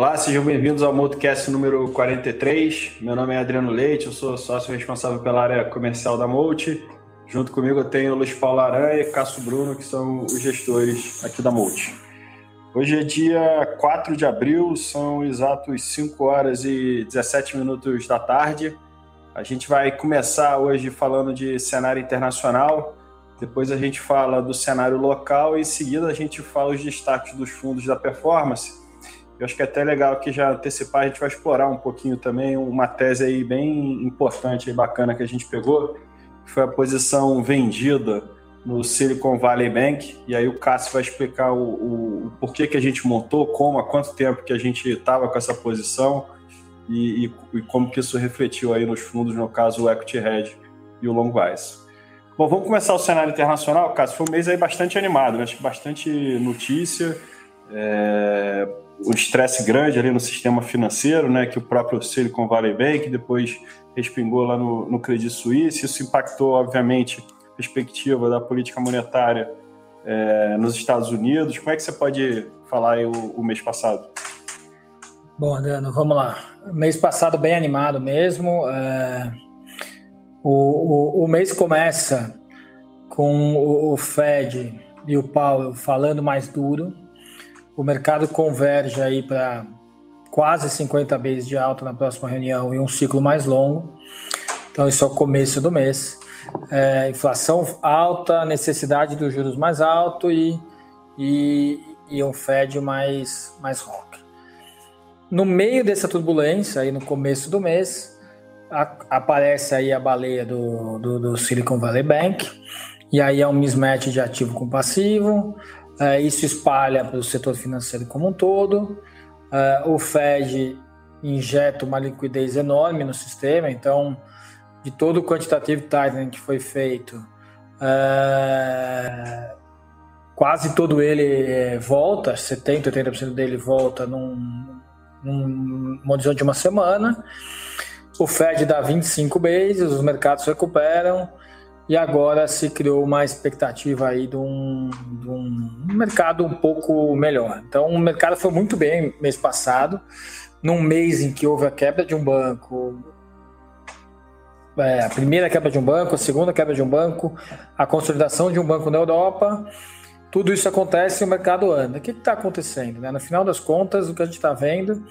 Olá, sejam bem-vindos ao Multicast número 43. Meu nome é Adriano Leite, eu sou sócio responsável pela área comercial da Multi. Junto comigo eu tenho Luiz Paulo Aranha e Cássio Bruno, que são os gestores aqui da Multi. Hoje é dia 4 de abril, são exatos 5 horas e 17 minutos da tarde. A gente vai começar hoje falando de cenário internacional, depois a gente fala do cenário local e em seguida a gente fala os destaques dos fundos da performance eu acho que é até legal que já antecipar, a gente vai explorar um pouquinho também uma tese aí bem importante e bacana que a gente pegou, que foi a posição vendida no Silicon Valley Bank, e aí o Cássio vai explicar o, o, o porquê que a gente montou, como, há quanto tempo que a gente estava com essa posição e, e, e, como que isso refletiu aí nos fundos, no caso o Equity Hedge e o Long Vice. Bom, vamos começar o cenário internacional, Cássio, foi um mês aí bastante animado, né? acho que bastante notícia, é, um estresse grande ali no sistema financeiro, né, que o próprio Silicon Valley Bank depois respingou lá no, no Credit Suisse. Isso impactou, obviamente, a perspectiva da política monetária é, nos Estados Unidos. Como é que você pode falar aí o, o mês passado? Bom, Adriano, vamos lá. Mês passado bem animado mesmo. É... O, o, o, mês começa com o, o Fed e o Powell falando mais duro, o mercado converge aí para quase 50 vezes de alta na próxima reunião e um ciclo mais longo. Então, isso é o começo do mês. É, inflação alta, necessidade dos juros mais alto e, e, e um Fed mais, mais rock. No meio dessa turbulência, aí no começo do mês, a, aparece aí a baleia do, do, do Silicon Valley Bank, e aí é um mismatch de ativo com passivo, é, isso espalha para o setor financeiro como um todo. É, o Fed injeta uma liquidez enorme no sistema, então, de todo o quantitative tightening que foi feito, é, quase todo ele volta, 70%, 80% dele volta num, num horizonte de uma semana. O Fed dá 25 bases, os mercados recuperam, e agora se criou uma expectativa aí de um, de um, mercado um pouco melhor. Então, o mercado foi muito bem mês passado, num mês em que houve a quebra de um banco, é, a primeira quebra de um banco, a segunda quebra de um banco, a consolidação de um banco na Europa. Tudo isso acontece e o mercado anda. O que está acontecendo? Né? No final das contas, o que a gente está vendo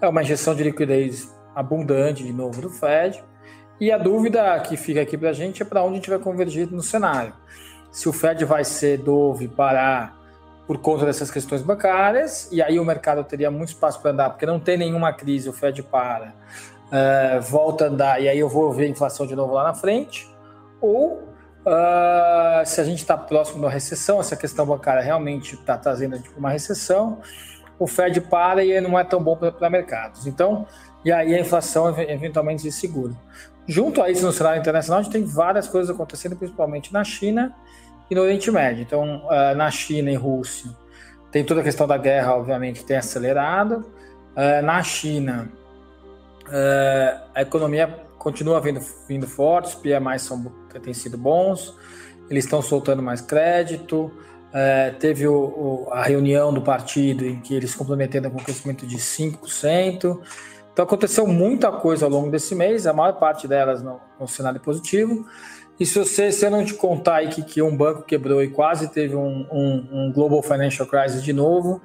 é uma injeção de liquidez abundante de novo do Fed e a dúvida que fica aqui para a gente é para onde a gente vai convergir no cenário. Se o Fed vai ser dove parar por conta dessas questões bancárias, e aí o mercado teria muito espaço para andar, porque não tem nenhuma crise, o Fed para, uh, volta a andar, e aí eu vou ver a inflação de novo lá na frente, ou uh, se a gente está próximo da recessão, essa questão bancária realmente está trazendo tipo, uma recessão, o Fed para e não é tão bom para mercados. Então, e aí a inflação eventualmente se segura. Junto a isso, no cenário internacional, a gente tem várias coisas acontecendo, principalmente na China e no Oriente Médio. Então, uh, na China e Rússia, tem toda a questão da guerra, obviamente, que tem acelerado. Uh, na China, uh, a economia continua vindo, vindo forte, os PMIs são, têm sido bons, eles estão soltando mais crédito. teve o, a reunião do partido em que eles complementaram com um crescimento de 5%. Então aconteceu muita coisa ao longo desse mês, a maior parte delas no, no cenário positivo. E se você, se eu não te contar aí que, que um banco quebrou e quase teve um, um, um, Global Financial Crisis de novo,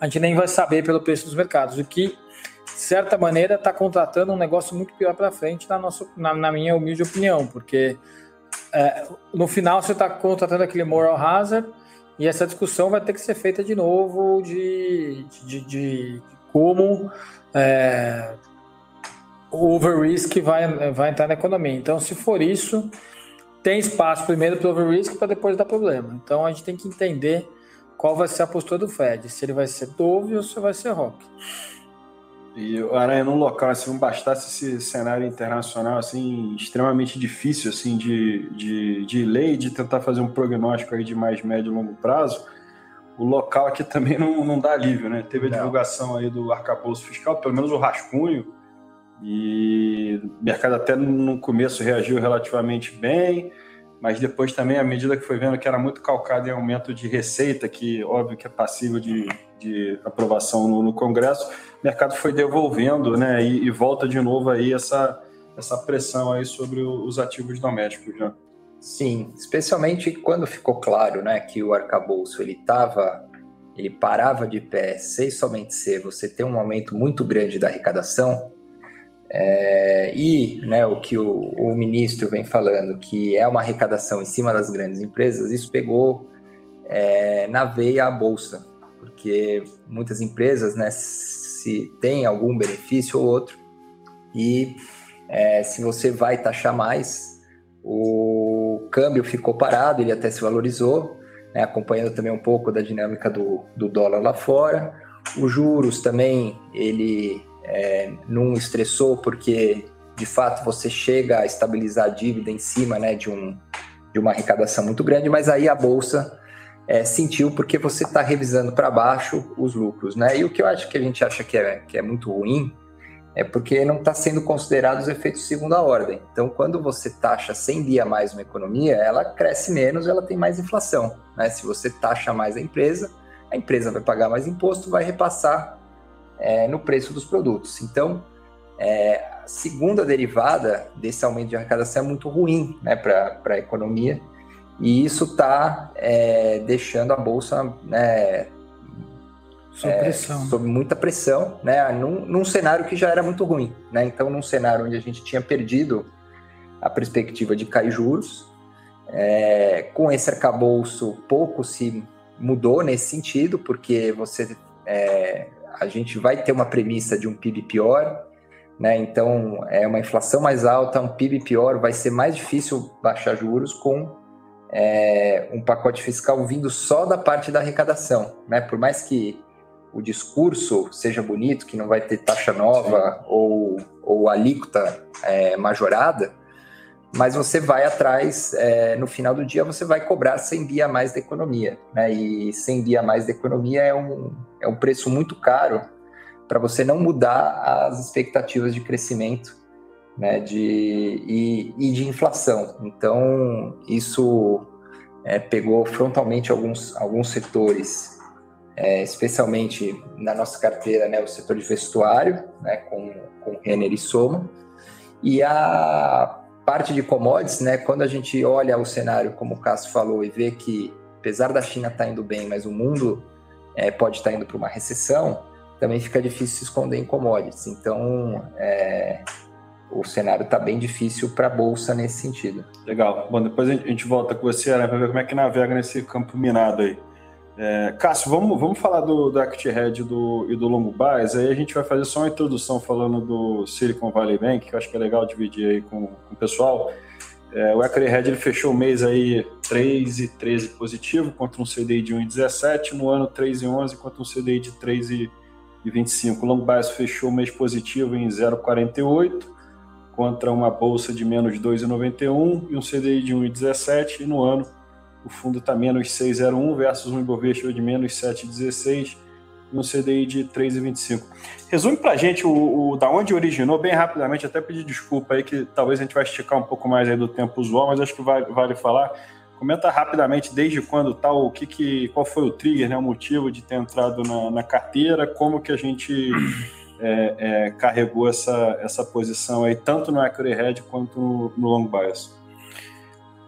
a gente nem vai saber pelo preço dos mercados. O que, de certa maneira, está contratando um negócio muito pior para frente, na, nossa, na, na, minha humilde opinião, porque é, no final você está contratando aquele moral hazard e essa discussão vai ter que ser feita de novo de, de, de, de como é, o over-risk vai, vai entrar na economia. Então, se for isso, tem espaço primeiro para o over-risk para depois dar problema. Então, a gente tem que entender qual vai ser a postura do Fed, se ele vai ser Dove ou se vai ser Rock. E, Aranha, num local, assim, não bastasse esse cenário internacional, assim, extremamente difícil, assim, de, de, de lei, de tentar fazer um prognóstico aí de mais médio e longo prazo, o local aqui também não, não dá alívio, né? Teve a divulgação aí do arcabouço fiscal, pelo menos o rascunho, e o mercado até no começo reagiu relativamente bem. mas depois também, à medida que foi vendo que era muito calcado em aumento de receita, que óbvio que é passível de, de aprovação no, no, Congresso, o mercado foi devolvendo, né? E, e, volta de novo aí essa, essa pressão aí sobre os ativos domésticos, né? Sim, especialmente quando ficou claro, né, que o arcabouço ele estava ele parava de pé sem somente ser você ter um aumento muito grande da arrecadação, é, e né, o que o, o, ministro vem falando, que é uma arrecadação em cima das grandes empresas, isso pegou é, na veia a bolsa, porque muitas empresas né, se tem algum benefício ou outro, e é, se você vai taxar mais, o câmbio ficou parado, ele até se valorizou, né, acompanhando também um pouco da dinâmica do, do dólar lá fora. Os juros também, ele é, não estressou porque de fato você chega a estabilizar a dívida em cima né, de, um, de uma arrecadação muito grande, mas aí a bolsa é, sentiu porque você está revisando para baixo os lucros. Né? E o que eu acho que a gente acha que é, que é muito ruim é porque não está sendo considerado os efeitos de segunda ordem. Então, quando você taxa 100 dia mais uma economia, ela cresce menos, ela tem mais inflação. Né? Se você taxa mais a empresa, a empresa vai pagar mais imposto, vai repassar é, no preço dos produtos. Então, é, a segunda derivada desse aumento de arrecadação é muito ruim né, para a economia, e isso está é, deixando a Bolsa né, sob, é, sob muita pressão, né, num, num, cenário que já era muito ruim. Né? Então, num cenário onde a gente tinha perdido a perspectiva de cair juros, é, com esse arcabouço pouco se mudou nesse sentido, porque você é, a gente vai ter uma premissa de um PIB pior, né? Então, é uma inflação mais alta, um PIB pior, vai ser mais difícil baixar juros com é, um pacote fiscal vindo só da parte da arrecadação, né? Por mais que o discurso seja bonito, que não vai ter taxa nova ou, ou alíquota é, majorada, mas você vai atrás, é, no final do dia você vai cobrar 100 bi a mais da economia, né? E 100 bi a mais da economia é um, é um preço muito caro para você não mudar as expectativas de crescimento né, de, e, e de inflação. Então, isso é, pegou frontalmente alguns, alguns setores, é, especialmente na nossa carteira, né, o setor de vestuário, né, com, com Renner e Soma, e a parte de commodities, né, quando a gente olha o cenário, como o Cássio falou, e vê que, apesar da China estar tá indo bem, mas o mundo é, pode estar tá indo para uma recessão, também fica difícil se esconder em commodities. Então, é, o cenário está bem difícil para a Bolsa nesse sentido. Legal. Bom, depois a gente volta com você, né, para ver como é que navega nesse campo minado aí. É, Cássio, vamos, vamos falar do, do Act Red do, e do Longo Bias. Aí a gente vai fazer só uma introdução falando do Silicon Valley Bank, que eu acho que é legal dividir aí com, com o pessoal. É, o Red ele fechou o mês aí 3,13 positivo contra um CDI de 1,17, no ano 3,11 contra um CDI de 3,25. O Long Bias fechou o mês positivo em 0,48 contra uma bolsa de menos 2,91 e um CDI de 1,17 e no ano o fundo está menos 6,01 versus um Ibovespa de menos 7,16 e um CDI de 3,25. Resume para a gente o, o, da onde originou, bem rapidamente, até pedir desculpa aí, que talvez a gente vai esticar um pouco mais aí do tempo usual, mas acho que vale, vale falar. Comenta rapidamente desde quando tal, tá, o que, que qual foi o trigger, né, o motivo de ter entrado na, na carteira, como que a gente é, é, carregou essa, essa posição aí, tanto no Equity Red quanto no, no Long Bias.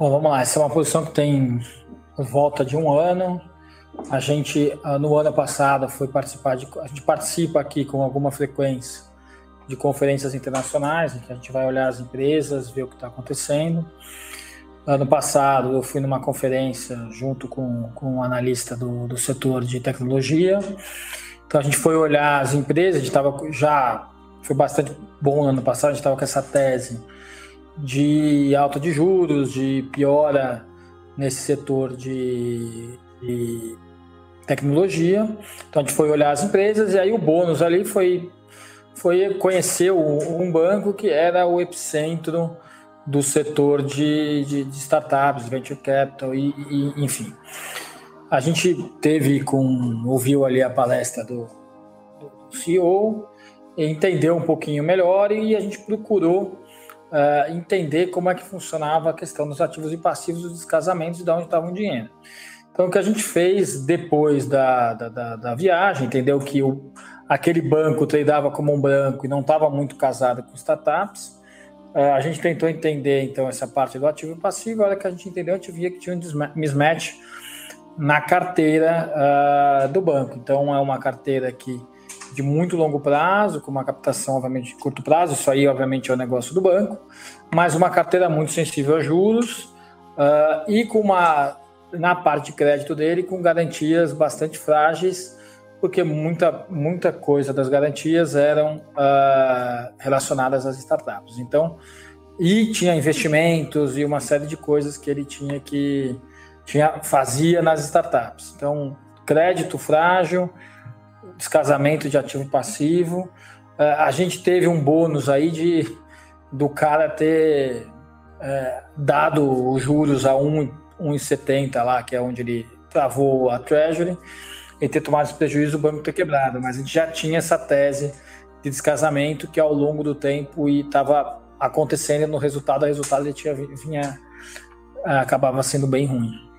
Bom, vamos lá. Essa é uma posição que tem volta de um ano. A gente, ah, no ano passado, foi participar de. A gente participa aqui com alguma frequência de conferências internacionais, em que a gente vai olhar as empresas, ver o que está acontecendo. Ano passado, eu fui numa conferência junto com, com um analista do, do setor de tecnologia. Então, a gente foi olhar as empresas, a gente estava já. Foi bastante bom no ano passado, a gente estava com essa tese de alta de juros, de piora nesse setor de, de tecnologia. Então a gente foi olhar as empresas e aí o bônus ali foi, foi conhecer um banco que era o epicentro do setor de, de, de startups, venture capital e, e, enfim. A gente teve com ouviu ali a palestra do, do CEO, entendeu um pouquinho melhor e a gente procurou uh, entender como é que funcionava a questão dos ativos e passivos, dos descasamentos e de onde estava o dinheiro. Então, o que a gente fez depois da, da, da, da viagem, entendeu que o, aquele banco tradeava como um branco e não estava muito casado com startups, uh, a gente tentou entender, então, essa parte do ativo e passivo. A hora que a gente entendeu, a gente via que tinha um mismatch na carteira uh, do banco. Então, é uma carteira que de muito longo prazo, com uma captação, obviamente, de curto prazo, isso aí, obviamente, é o negócio do banco, mas uma carteira muito sensível a juros uh, e com uma, na parte de crédito dele, com garantias bastante frágeis, porque muita, muita coisa das garantias eram uh, relacionadas às startups. Então, e tinha investimentos e uma série de coisas que ele tinha que tinha, fazia nas startups. Então, crédito frágil, descasamento de ativo passivo. É, a gente teve um bônus aí de do cara ter é, dado os juros a 1,70 lá, que é onde ele travou a Treasury, e ter tomado esse prejuízo o banco ter quebrado. Mas a gente já tinha essa tese de descasamento que ao longo do tempo e estava acontecendo no resultado, o resultado ele tinha, vinha, acabava sendo bem ruim.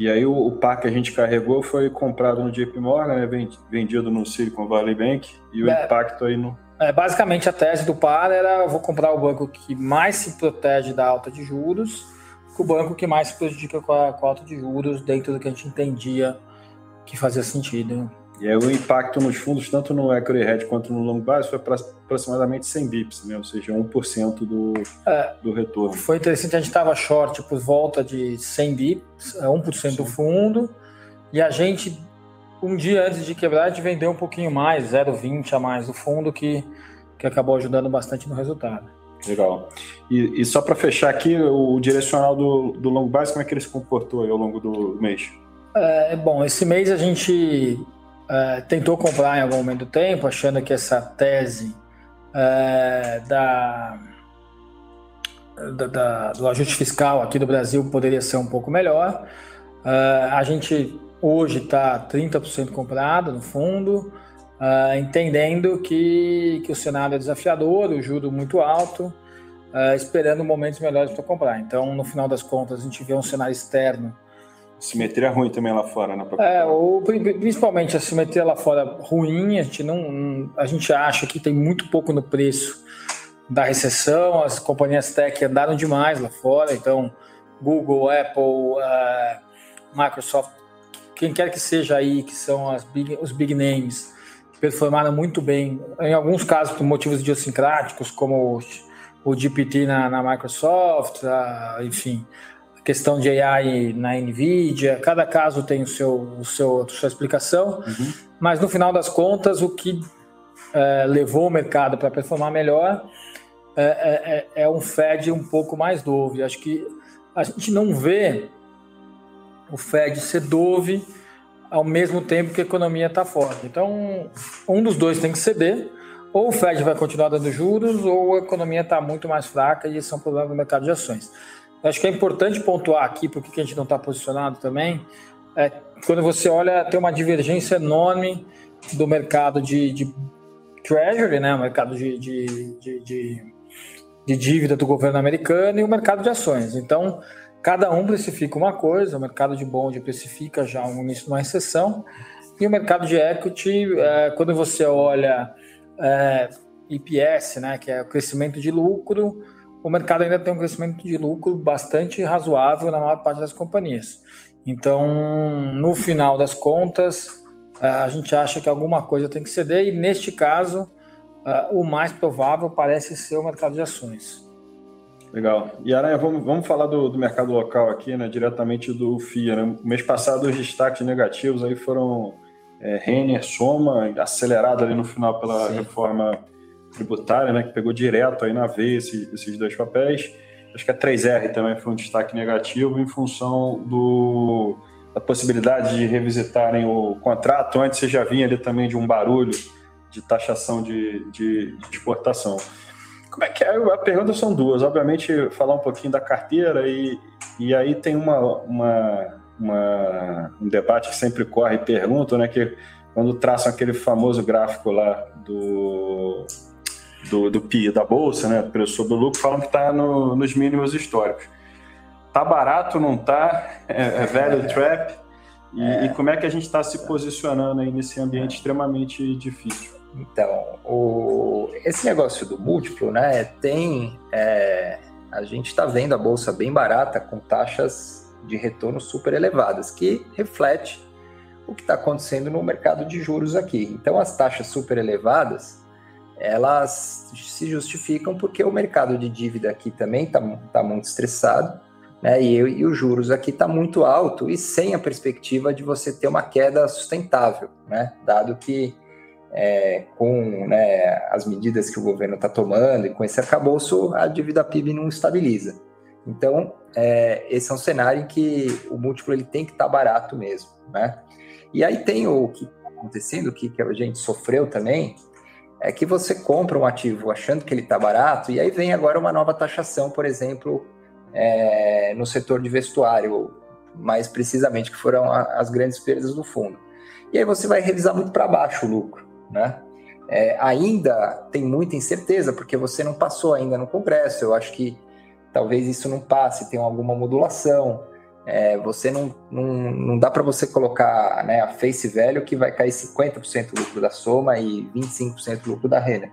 E aí o, o par que a gente carregou foi comprado no JP Morgan, né, vendido no Silicon Valley Bank, e o é, impacto aí no... É, basicamente a tese do par era vou comprar o banco que mais se protege da alta de juros, o banco que mais se prejudica com a, com a alta de juros dentro do que a gente entendia que fazia sentido. E aí o impacto nos fundos, tanto no equity hedge quanto no long base, foi aproximadamente 100 bips, né? ou seja, 1% do, é, do retorno. Foi interessante, a gente estava short por volta de 100 bips, 1% Sim. do fundo, e a gente, um dia antes de quebrar, a gente vendeu um pouquinho mais, 0,20 a mais do fundo, que, que acabou ajudando bastante no resultado. Legal. E, e só para fechar aqui, o direcional do, do long base, como é que ele se comportou ao longo do mês? É, bom, esse mês a gente uh, tentou comprar em algum momento do tempo, achando que essa tese uh, da, da, da, do ajuste fiscal aqui do Brasil poderia ser um pouco melhor. Uh, a gente hoje está 30% comprado no fundo, entendendo que, que o cenário é desafiador, o juro muito alto, esperando momentos melhores para comprar. Então, no final das contas, a gente vê um cenário externo Simetria ruim também lá fora, né? É, ou, principalmente a simetria lá fora ruim, a gente não. A gente acha que tem muito pouco no preço da recessão, as companhias tech andaram demais lá fora, então Google, Apple, uh, Microsoft, quem quer que seja aí, que são big, os big names, performaram muito bem, em alguns casos por motivos idiosincráticos, como o, o GPT na, na Microsoft, uh, enfim questão de AI na NVIDIA, cada caso tem o seu, o seu, a sua explicação, uhum. mas no final das contas, o que é, levou o mercado para performar melhor é, é, é, é, um Fed um pouco mais dove. Acho que a gente não vê o Fed ser dove ao mesmo tempo que a economia está forte. Então, um dos dois tem que ceder, ou o Fed vai continuar dando juros, ou a economia está muito mais fraca e isso é um problema do mercado de ações. Acho que é importante pontuar aqui, porque que a gente não está posicionado também, é quando você olha, tem uma divergência enorme do mercado de, de treasury, né, o mercado de, de, de, de, dívida do governo americano e o mercado de ações. Então, cada um precifica uma coisa, o mercado de bond precifica já um início de uma recessão, e o mercado de equity, é, quando você olha é, EPS, né, que é o crescimento de lucro, o mercado ainda tem um crescimento de lucro bastante razoável na maior parte das companhias. Então, no final das contas, a gente acha que alguma coisa tem que ceder, e neste caso, o mais provável parece ser o mercado de ações. Legal. E Aranha, vamos, vamos falar do, do mercado local aqui, né, diretamente do FIA. Né? mês passado, os destaques negativos aí foram é, Renner, Soma, acelerado ali no final pela Sim. reforma tributária, né, que pegou direto aí na veia esse, esses dois papéis. Acho que a 3R também foi um destaque negativo em função do, da possibilidade de revisitarem o contrato. Antes você já vinha ali também de um barulho de taxação de, de, de exportação. Como é que é? A pergunta são duas. Obviamente, falar um pouquinho da carteira e, e aí tem uma, uma, uma um debate que sempre corre e pergunta, né? Que quando traçam aquele famoso gráfico lá do do, do PI da Bolsa, né, preço sobre o lucro, falam que está no, nos mínimos históricos. Tá barato, não tá? É, é velho trap? E, é. e, como é que a gente está se posicionando aí nesse ambiente extremamente difícil? Então, o, esse negócio do múltiplo, né, tem... É, a gente está vendo a Bolsa bem barata, com taxas de retorno super elevadas, que reflete o que está acontecendo no mercado de juros aqui. Então, as taxas super elevadas, elas se justificam porque o mercado de dívida aqui também está tá muito estressado, né? E, e os juros aqui está muito alto e sem a perspectiva de você ter uma queda sustentável, né? Dado que é, com né, as medidas que o governo está tomando e com esse arcabouço, a dívida PIB não estabiliza. Então, é, esse é um cenário em que o múltiplo ele tem que estar tá barato mesmo, né? E aí tem o que está acontecendo, o que, que a gente sofreu também, é que você compra um ativo achando que ele está barato, e aí vem agora uma nova taxação, por exemplo, é, no setor de vestuário, mais precisamente, que foram as grandes perdas do fundo. E aí você vai revisar muito para baixo o lucro, né? É, ainda tem muita incerteza, porque você não passou ainda no Congresso. Eu acho que talvez isso não passe, tem alguma modulação. É, você não, não, não dá para você colocar né, a face value que vai cair 50% do lucro da soma e 25% do lucro da renda.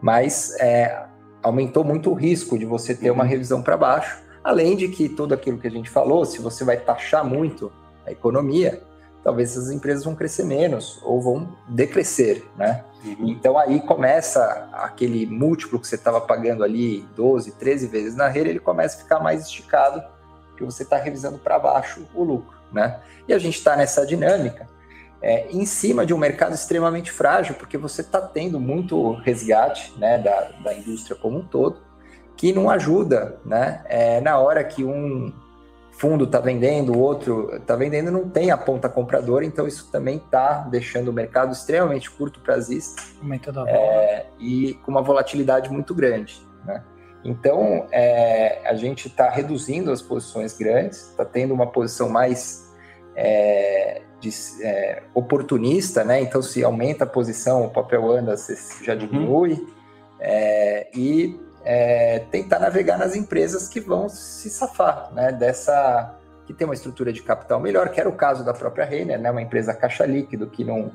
Mas é, aumentou muito o risco de você ter uma uhum. revisão para baixo, além de que tudo aquilo que a gente falou, se você vai taxar muito a economia, talvez essas empresas vão crescer menos ou vão decrescer, né? Uhum. Então aí começa aquele múltiplo que você estava pagando ali 12, 13 vezes na rede, ele começa a ficar mais esticado porque você está revisando para baixo o lucro, né? E a gente está nessa dinâmica é, em cima de um mercado extremamente frágil, porque você está tendo muito resgate né, da, da indústria como um todo, que não ajuda, né? É, na hora que um fundo está vendendo, o outro está vendendo, não tem a ponta compradora, então isso também está deixando o mercado extremamente curto prazista é, e com uma volatilidade muito grande, né? Então, é, a gente está reduzindo as posições grandes, está tendo uma posição mais é, de, é, oportunista, né? Então, se aumenta a posição, o papel anda, já uhum. diminui. Uhum. e é, tentar navegar nas empresas que vão se safar, né? Dessa que tem uma estrutura de capital melhor, que era o caso da própria Renner, né? Uma empresa caixa líquido que não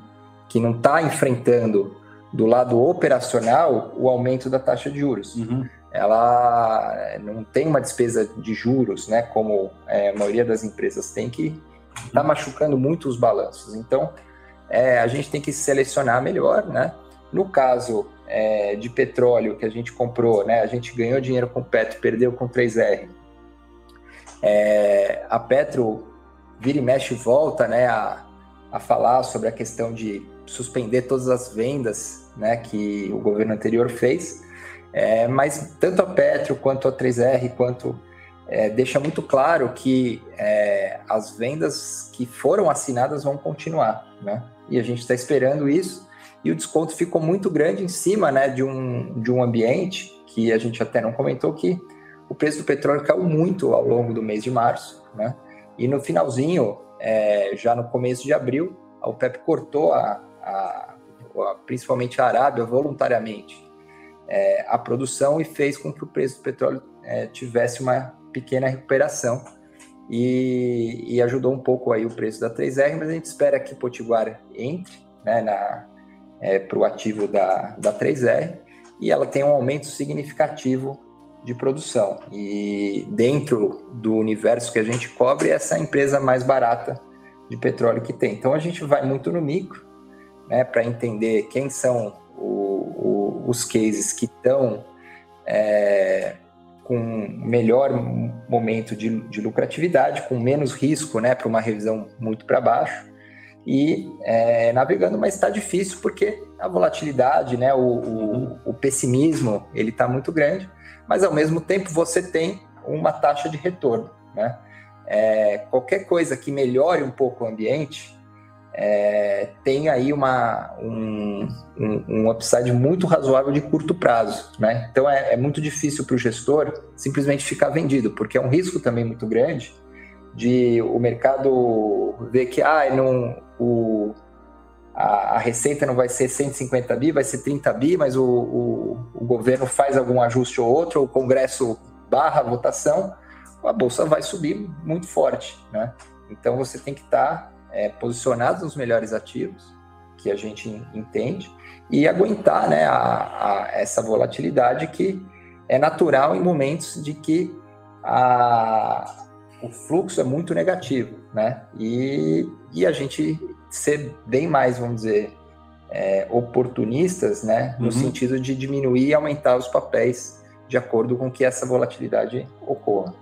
que não está enfrentando do lado operacional o aumento da taxa de juros. Uhum ela eh, não tem uma despesa de juros, né, como é, a maioria das empresas tem, que está machucando muito os balanços. Então, é, a gente tem que selecionar melhor, né? No caso é, de petróleo que a gente comprou, né, a gente ganhou dinheiro com Petro, perdeu com 3R. É, a Petro vira e mexe e volta, né, a, a falar sobre a questão de suspender todas as vendas, né, que o governo anterior fez. É, mas tanto a Petro quanto a 3R, quanto é, deixa muito claro que é, as vendas que foram assinadas vão continuar, né? E a gente está esperando isso. E o desconto ficou muito grande em cima né, de, um, de um ambiente que a gente até não comentou que o preço do petróleo caiu muito ao longo do mês de março, né? E no finalzinho, é, já no começo de abril, a OPEP cortou a, a, principalmente a Arábia voluntariamente é, a produção e fez com que o preço do petróleo é, tivesse uma pequena recuperação e, e, ajudou um pouco aí o preço da 3R, mas a gente espera que Potiguar entre né, é, para o ativo da, da 3R e ela tem um aumento significativo de produção. E dentro do universo que a gente cobre, essa é a empresa mais barata de petróleo que tem. Então a gente vai muito no micro né, para entender quem são o, o, os cases que estão é, com melhor momento de, de, lucratividade, com menos risco né, para uma revisão muito para baixo, e é, navegando, mas está difícil porque a volatilidade, né, o, o, o pessimismo, ele está muito grande, mas ao mesmo tempo você tem uma taxa de retorno. Né? É, qualquer coisa que melhore um pouco o ambiente, é, tem aí uma, um, um, um, upside muito razoável de curto prazo. Né? Então é, é muito difícil para o gestor simplesmente ficar vendido, porque é um risco também muito grande de o mercado ver que ah, não, o, a, a, receita não vai ser 150 bi, vai ser 30 bi, mas o, o, o governo faz algum ajuste ou outro, ou o Congresso barra a votação, a bolsa vai subir muito forte, né? Então você tem que estar tá, é, posicionado nos melhores ativos que a gente entende e aguentar, né, a, a, essa volatilidade que é natural em momentos de que a, o fluxo é muito negativo, né? E, e a gente ser bem mais, vamos dizer, é, oportunistas, né? No uhum. sentido de diminuir e aumentar os papéis de acordo com que essa volatilidade ocorra.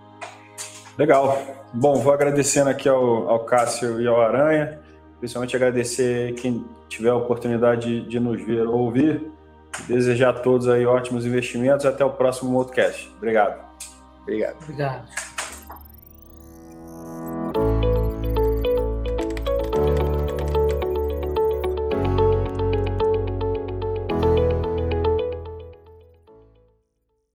Legal. Bom, vou agradecendo aqui ao, ao Cássio e ao Aranha, principalmente agradecer quem tiver a oportunidade de, de nos ver ou ouvir. Desejar a todos aí ótimos investimentos. Até o próximo podcast. Obrigado. Obrigado. Obrigado.